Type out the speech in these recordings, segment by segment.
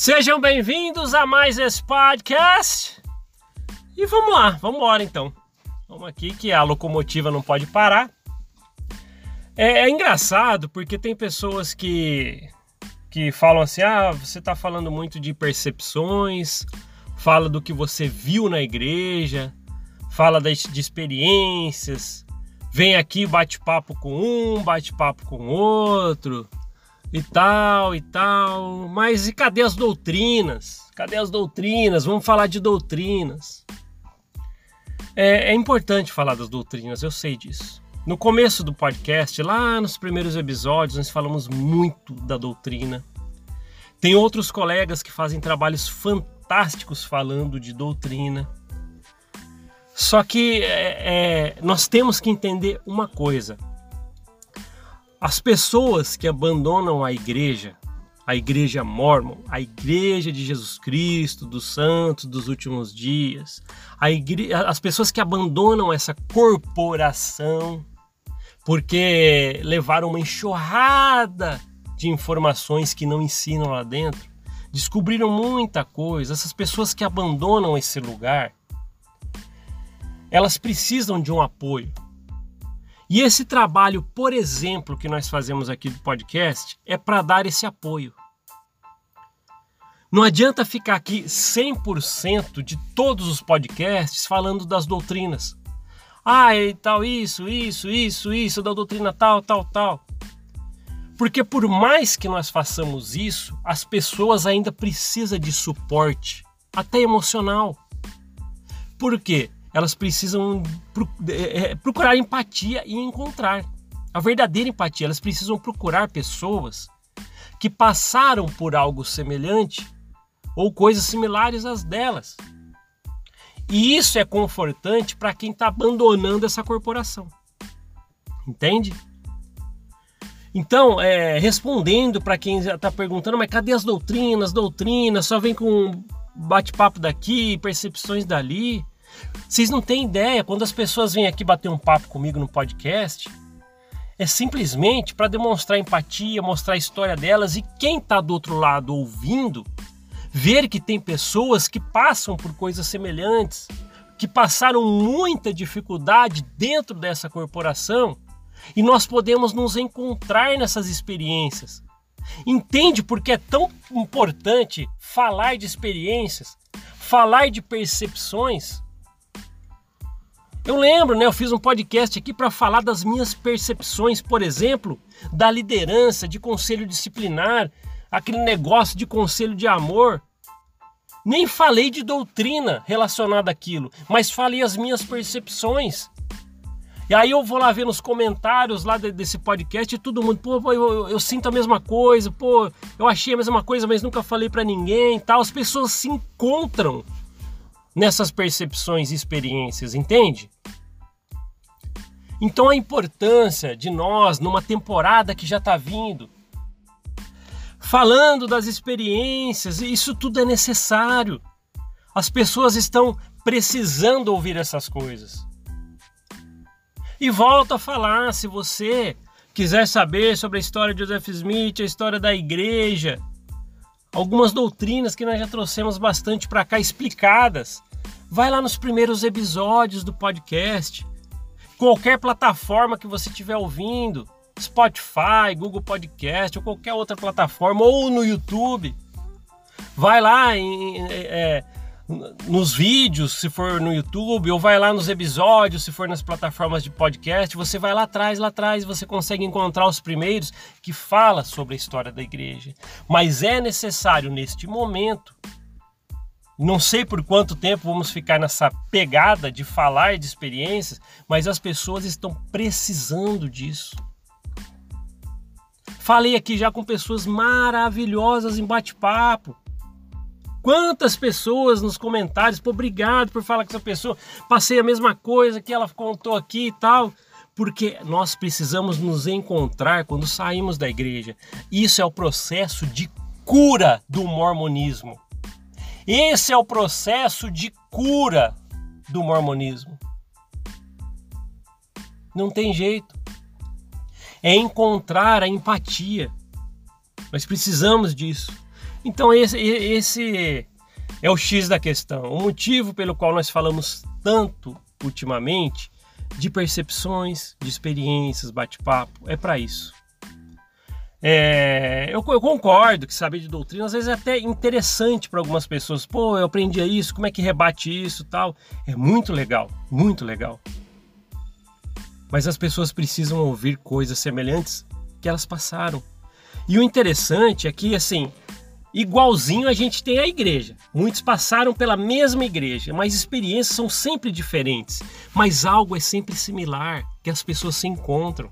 Sejam bem-vindos a mais esse podcast. E vamos lá, vamos embora então. Vamos aqui que a locomotiva não pode parar. É, é engraçado porque tem pessoas que que falam assim: "Ah, você está falando muito de percepções, fala do que você viu na igreja, fala de, de experiências, vem aqui bate-papo com um, bate-papo com outro." E tal e tal. Mas e cadê as doutrinas? Cadê as doutrinas? Vamos falar de doutrinas. É, é, importante falar das doutrinas, eu sei disso. No começo do podcast, lá nos primeiros episódios, nós falamos muito da doutrina. Tem outros colegas que fazem trabalhos fantásticos falando de doutrina. Só que é, é, nós temos que entender uma coisa: as pessoas que abandonam a igreja, a igreja mormon, a igreja de Jesus Cristo, dos santos dos últimos dias, igre... as pessoas que abandonam essa corporação porque levaram uma enxurrada de informações que não ensinam lá dentro, descobriram muita coisa. Essas pessoas que abandonam esse lugar, elas precisam de um apoio. E esse trabalho, por exemplo, que nós fazemos aqui do podcast, é para dar esse apoio. Não adianta ficar aqui 100% de todos os podcasts falando das doutrinas. Ah, e tal, isso, isso, isso, isso, da doutrina tal, tal, tal. Porque por mais que nós façamos isso, as pessoas ainda precisam de suporte, até emocional. Por quê? Elas precisam é, é, procurar empatia e encontrar a verdadeira empatia. Elas precisam procurar pessoas que passaram por algo semelhante ou coisas similares às delas. E isso é confortante para quem está abandonando essa corporação. Entende? Então, é, respondendo para quem está perguntando, mas cadê as doutrinas? Doutrinas só vem com bate-papo daqui, percepções dali. Vocês não têm ideia, quando as pessoas vêm aqui bater um papo comigo no podcast, é simplesmente para demonstrar empatia, mostrar a história delas e quem está do outro lado ouvindo, ver que tem pessoas que passam por coisas semelhantes, que passaram muita dificuldade dentro dessa corporação e nós podemos nos encontrar nessas experiências. Entende por que é tão importante falar de experiências, falar de percepções? Eu lembro, né? Eu fiz um podcast aqui para falar das minhas percepções, por exemplo, da liderança, de conselho disciplinar, aquele negócio de conselho de amor. Nem falei de doutrina relacionada àquilo, mas falei as minhas percepções. E aí eu vou lá ver nos comentários lá desse podcast e todo mundo, pô, pô eu, eu, sinto a mesma coisa, pô, eu achei a mesma coisa, mas nunca falei para ninguém, tal. As pessoas se encontram nessas percepções e experiências, entende? Então a importância de nós, numa temporada que já está vindo, falando das experiências, isso tudo é necessário. As pessoas estão precisando ouvir essas coisas. E volto a falar, se você quiser saber sobre a história de Joseph Smith, a história da igreja, algumas doutrinas que nós já trouxemos bastante para cá explicadas. Vai lá nos primeiros episódios do podcast. Qualquer plataforma que você estiver ouvindo, Spotify, Google Podcast ou qualquer outra plataforma, ou no YouTube. Vai lá em, é, nos vídeos, se for no YouTube, ou vai lá nos episódios, se for nas plataformas de podcast, você vai lá atrás, lá atrás, você consegue encontrar os primeiros que fala sobre a história da igreja. Mas é necessário neste momento, não sei por quanto tempo vamos ficar nessa pegada de falar de experiências, mas as pessoas estão precisando disso. Falei aqui já com pessoas maravilhosas em bate-papo Quantas pessoas nos comentários, pô, obrigado por falar com essa pessoa, passei a mesma coisa que ela contou aqui e tal. Porque nós precisamos nos encontrar quando saímos da igreja. Isso é o processo de cura do mormonismo. Esse é o processo de cura do mormonismo. Não tem jeito. É encontrar a empatia. Nós precisamos disso. Então esse, esse é o X da questão. O motivo pelo qual nós falamos tanto ultimamente de percepções, de experiências, bate-papo, é para isso. É, eu, eu, concordo que saber de doutrina às vezes é até interessante para algumas pessoas. Pô, eu aprendi isso, como é que rebate isso tal. É muito legal, muito legal. Mas as pessoas precisam ouvir coisas semelhantes que elas passaram. E o interessante é que, assim, igualzinho a gente tem a igreja. Muitos passaram pela mesma igreja, mas experiências são sempre diferentes. Mas algo é sempre similar, que as pessoas se encontram.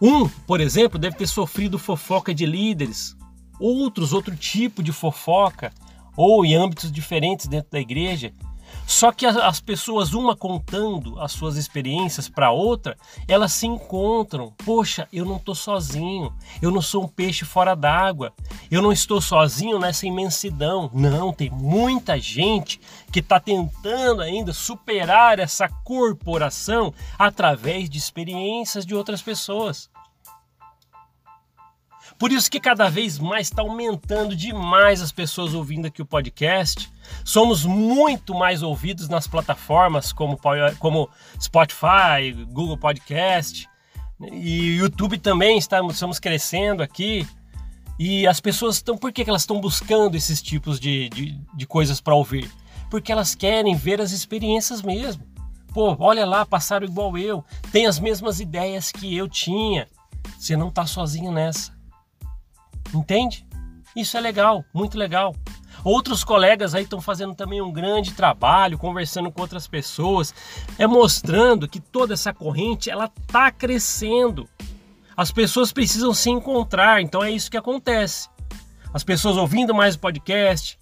Um, por exemplo, deve ter sofrido fofoca de líderes, outros, outro tipo de fofoca, ou em âmbitos diferentes dentro da igreja. Só que as pessoas, uma contando as suas experiências para outra, elas se encontram. Poxa, eu não estou sozinho, eu não sou um peixe fora d'água, eu não estou sozinho nessa imensidão. Não, tem muita gente que está tentando ainda superar essa corporação através de experiências de outras pessoas. Por isso que cada vez mais está aumentando demais as pessoas ouvindo aqui o podcast. Somos muito mais ouvidos nas plataformas como, como Spotify, Google Podcast e YouTube também estamos, estamos crescendo aqui. E as pessoas estão. Por que, elas estão buscando esses tipos de, de, de coisas para ouvir? Porque elas querem ver as experiências mesmo. Pô, olha lá, passaram igual eu, tem as mesmas ideias que eu tinha. Você não está sozinho nessa. Entende? Isso é legal, muito legal. Outros colegas aí estão fazendo também um grande trabalho, conversando com outras pessoas, é mostrando que toda essa corrente ela está crescendo. As pessoas precisam se encontrar, então é isso que acontece. As pessoas ouvindo mais podcast,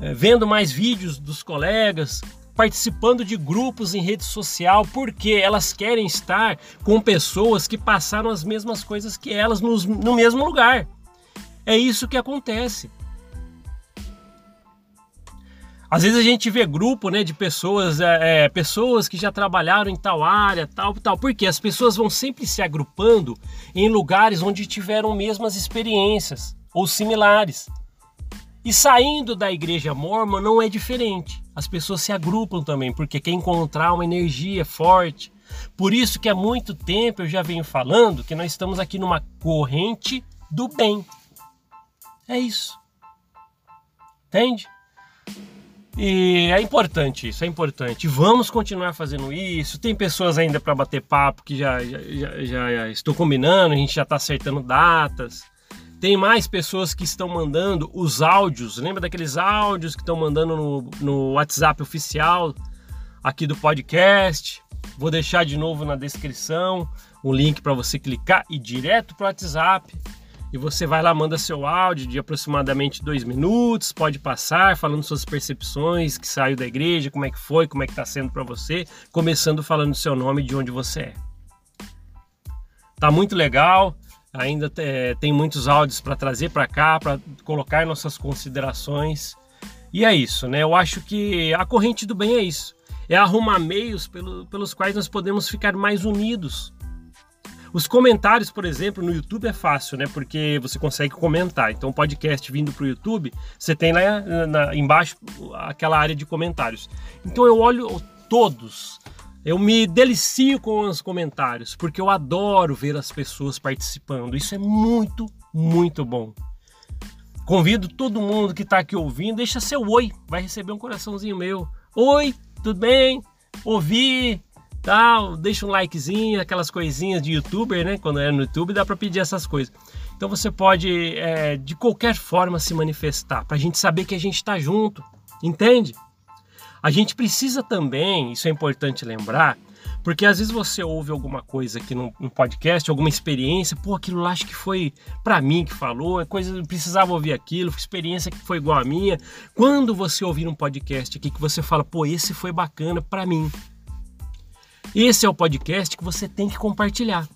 é, vendo mais vídeos dos colegas, participando de grupos em rede social, porque elas querem estar com pessoas que passaram as mesmas coisas que elas no mesmo lugar. É isso que acontece. Às vezes a gente vê grupo né, de pessoas, é, é, pessoas que já trabalharam em tal área, tal, tal, porque as pessoas vão sempre se agrupando em lugares onde tiveram mesmas experiências ou similares. E saindo da igreja mormon não é diferente. As pessoas se agrupam também, porque quer encontrar uma energia forte. Por isso que há muito tempo eu já venho falando que nós estamos aqui numa corrente do bem. É isso. Entende? E é importante isso, é importante. Vamos continuar fazendo isso. Tem pessoas ainda para bater papo que já, já, já, já, estou combinando, a gente já está acertando datas. Tem mais pessoas que estão mandando os áudios. Lembra daqueles áudios que estão mandando no, no WhatsApp oficial aqui do podcast? Vou deixar de novo na descrição o link para você clicar e ir direto para o WhatsApp e você vai lá, manda seu áudio de aproximadamente dois minutos, pode passar falando suas percepções, que saiu da igreja, como é que foi, como é que está sendo para você, começando falando seu nome de onde você é. Tá muito legal, ainda é, tem muitos áudios para trazer para cá, para colocar nossas considerações. E é isso, né? Eu acho que a corrente do bem é isso. É arrumar meios pelo, pelos quais nós podemos ficar mais unidos os comentários, por exemplo, no YouTube é fácil, né? Porque você consegue comentar. Então, podcast vindo para o YouTube, você tem lá na, embaixo aquela área de comentários. Então, eu olho todos. Eu me delicio com os comentários, porque eu adoro ver as pessoas participando. Isso é muito, muito bom. Convido todo mundo que está aqui ouvindo, deixa seu oi, vai receber um coraçãozinho meu. Oi, tudo bem? Ouvi, tal, deixa um likezinho, aquelas coisinhas de youtuber, né? Quando é no YouTube dá para pedir essas coisas. Então você pode é, de qualquer forma se manifestar, para a gente saber que a gente está junto, entende? A gente precisa também, isso é importante lembrar, porque às vezes você ouve alguma coisa aqui no, no podcast, alguma experiência, pô, aquilo lá acho que foi para mim que falou, é coisa, precisava ouvir aquilo, experiência que foi igual a minha. Quando você ouvir um podcast aqui que você fala, pô, esse foi bacana para mim, esse é o podcast que você tem que compartilhar.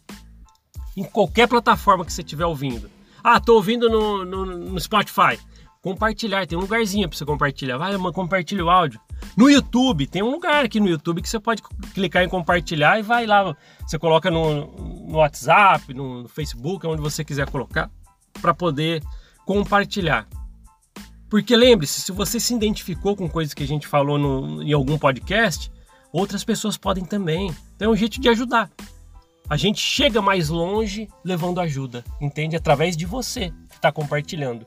Em qualquer plataforma que você estiver ouvindo. Ah, tô ouvindo no, no, no Spotify. Compartilhar, tem um lugarzinho para você compartilhar. Vai, compartilha o áudio. No YouTube, tem um lugar aqui no YouTube que você pode clicar em compartilhar e vai lá. Você coloca no, no WhatsApp, no, no Facebook, onde você quiser colocar, para poder compartilhar. Porque lembre-se, se você se identificou com coisas que a gente falou no, em algum podcast, outras pessoas podem também. Então é um jeito de ajudar. A gente chega mais longe levando ajuda, entende? Através de você que está compartilhando.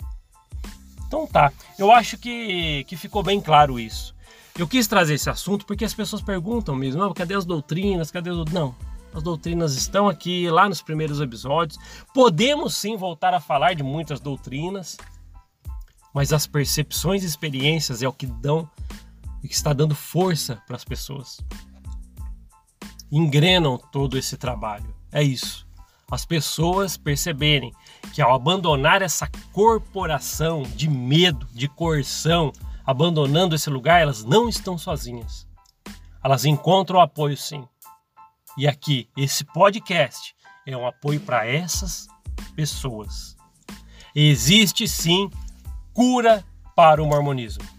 Então tá, eu acho que, que ficou bem claro isso. Eu quis trazer esse assunto porque as pessoas perguntam mesmo, não, cadê as doutrinas, cadê. Não, as doutrinas estão aqui, lá nos primeiros episódios. Podemos sim voltar a falar de muitas doutrinas, mas as percepções e experiências é o que dão e que está dando força para as pessoas. Engrenam todo esse trabalho. É isso. As pessoas perceberem que ao abandonar essa corporação de medo, de coerção, abandonando esse lugar, elas não estão sozinhas. Elas encontram apoio sim. E aqui, esse podcast é um apoio para essas pessoas. Existe sim cura para o mormonismo.